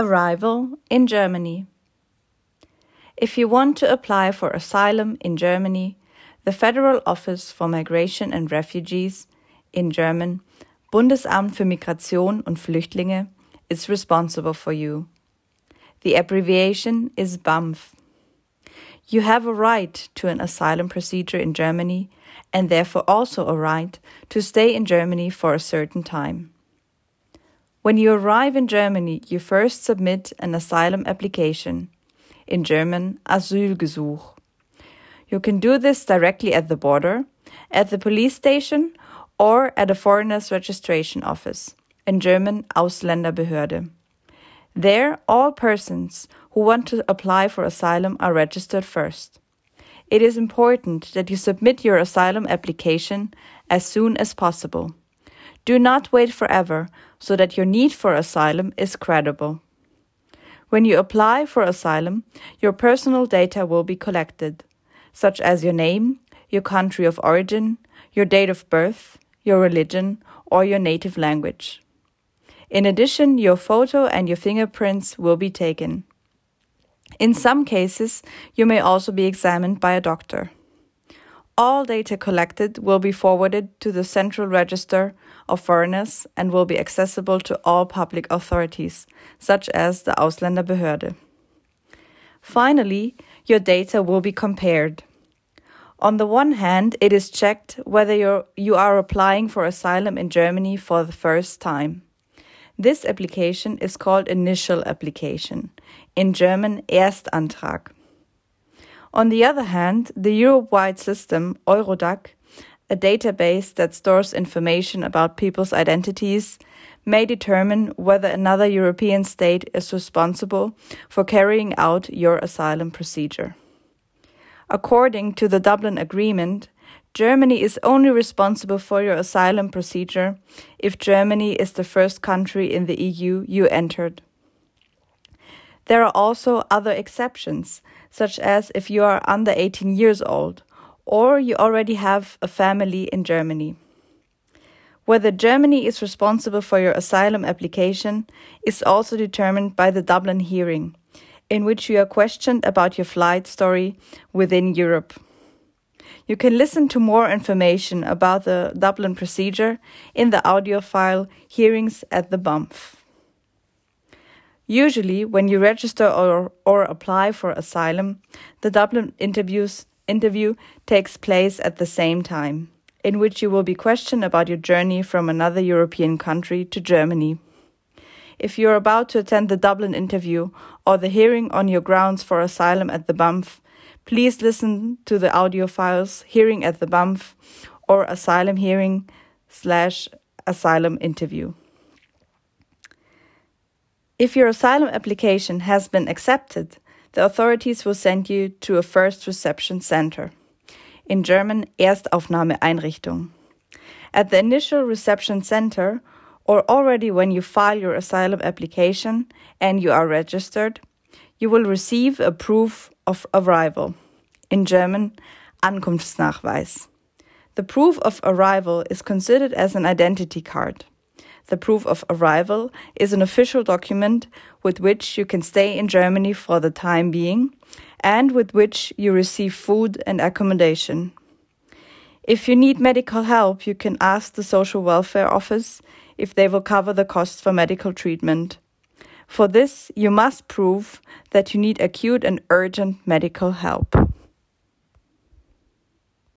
Arrival in Germany. If you want to apply for asylum in Germany, the Federal Office for Migration and Refugees, in German Bundesamt für Migration und Flüchtlinge, is responsible for you. The abbreviation is BAMF. You have a right to an asylum procedure in Germany and therefore also a right to stay in Germany for a certain time. When you arrive in Germany, you first submit an asylum application, in German Asylgesuch. You can do this directly at the border, at the police station, or at a foreigner's registration office, in German Ausländerbehörde. There, all persons who want to apply for asylum are registered first. It is important that you submit your asylum application as soon as possible. Do not wait forever so that your need for asylum is credible. When you apply for asylum, your personal data will be collected, such as your name, your country of origin, your date of birth, your religion, or your native language. In addition, your photo and your fingerprints will be taken. In some cases, you may also be examined by a doctor. All data collected will be forwarded to the Central Register of Foreigners and will be accessible to all public authorities, such as the Ausländerbehörde. Finally, your data will be compared. On the one hand, it is checked whether you're, you are applying for asylum in Germany for the first time. This application is called initial application, in German Erstantrag. On the other hand, the Europe-wide system, Eurodac, a database that stores information about people's identities, may determine whether another European state is responsible for carrying out your asylum procedure. According to the Dublin Agreement, Germany is only responsible for your asylum procedure if Germany is the first country in the EU you entered. There are also other exceptions, such as if you are under 18 years old or you already have a family in Germany. Whether Germany is responsible for your asylum application is also determined by the Dublin hearing, in which you are questioned about your flight story within Europe. You can listen to more information about the Dublin procedure in the audio file Hearings at the BAMF. Usually, when you register or, or apply for asylum, the Dublin interviews, interview takes place at the same time, in which you will be questioned about your journey from another European country to Germany. If you are about to attend the Dublin interview or the hearing on your grounds for asylum at the BAMF, please listen to the audio files Hearing at the BAMF or Asylum Hearing slash Asylum Interview. If your asylum application has been accepted, the authorities will send you to a first reception center. In German, Erstaufnahmeeinrichtung. At the initial reception center, or already when you file your asylum application and you are registered, you will receive a proof of arrival. In German, Ankunftsnachweis. The proof of arrival is considered as an identity card. The proof of arrival is an official document with which you can stay in Germany for the time being and with which you receive food and accommodation. If you need medical help, you can ask the social welfare office if they will cover the costs for medical treatment. For this, you must prove that you need acute and urgent medical help.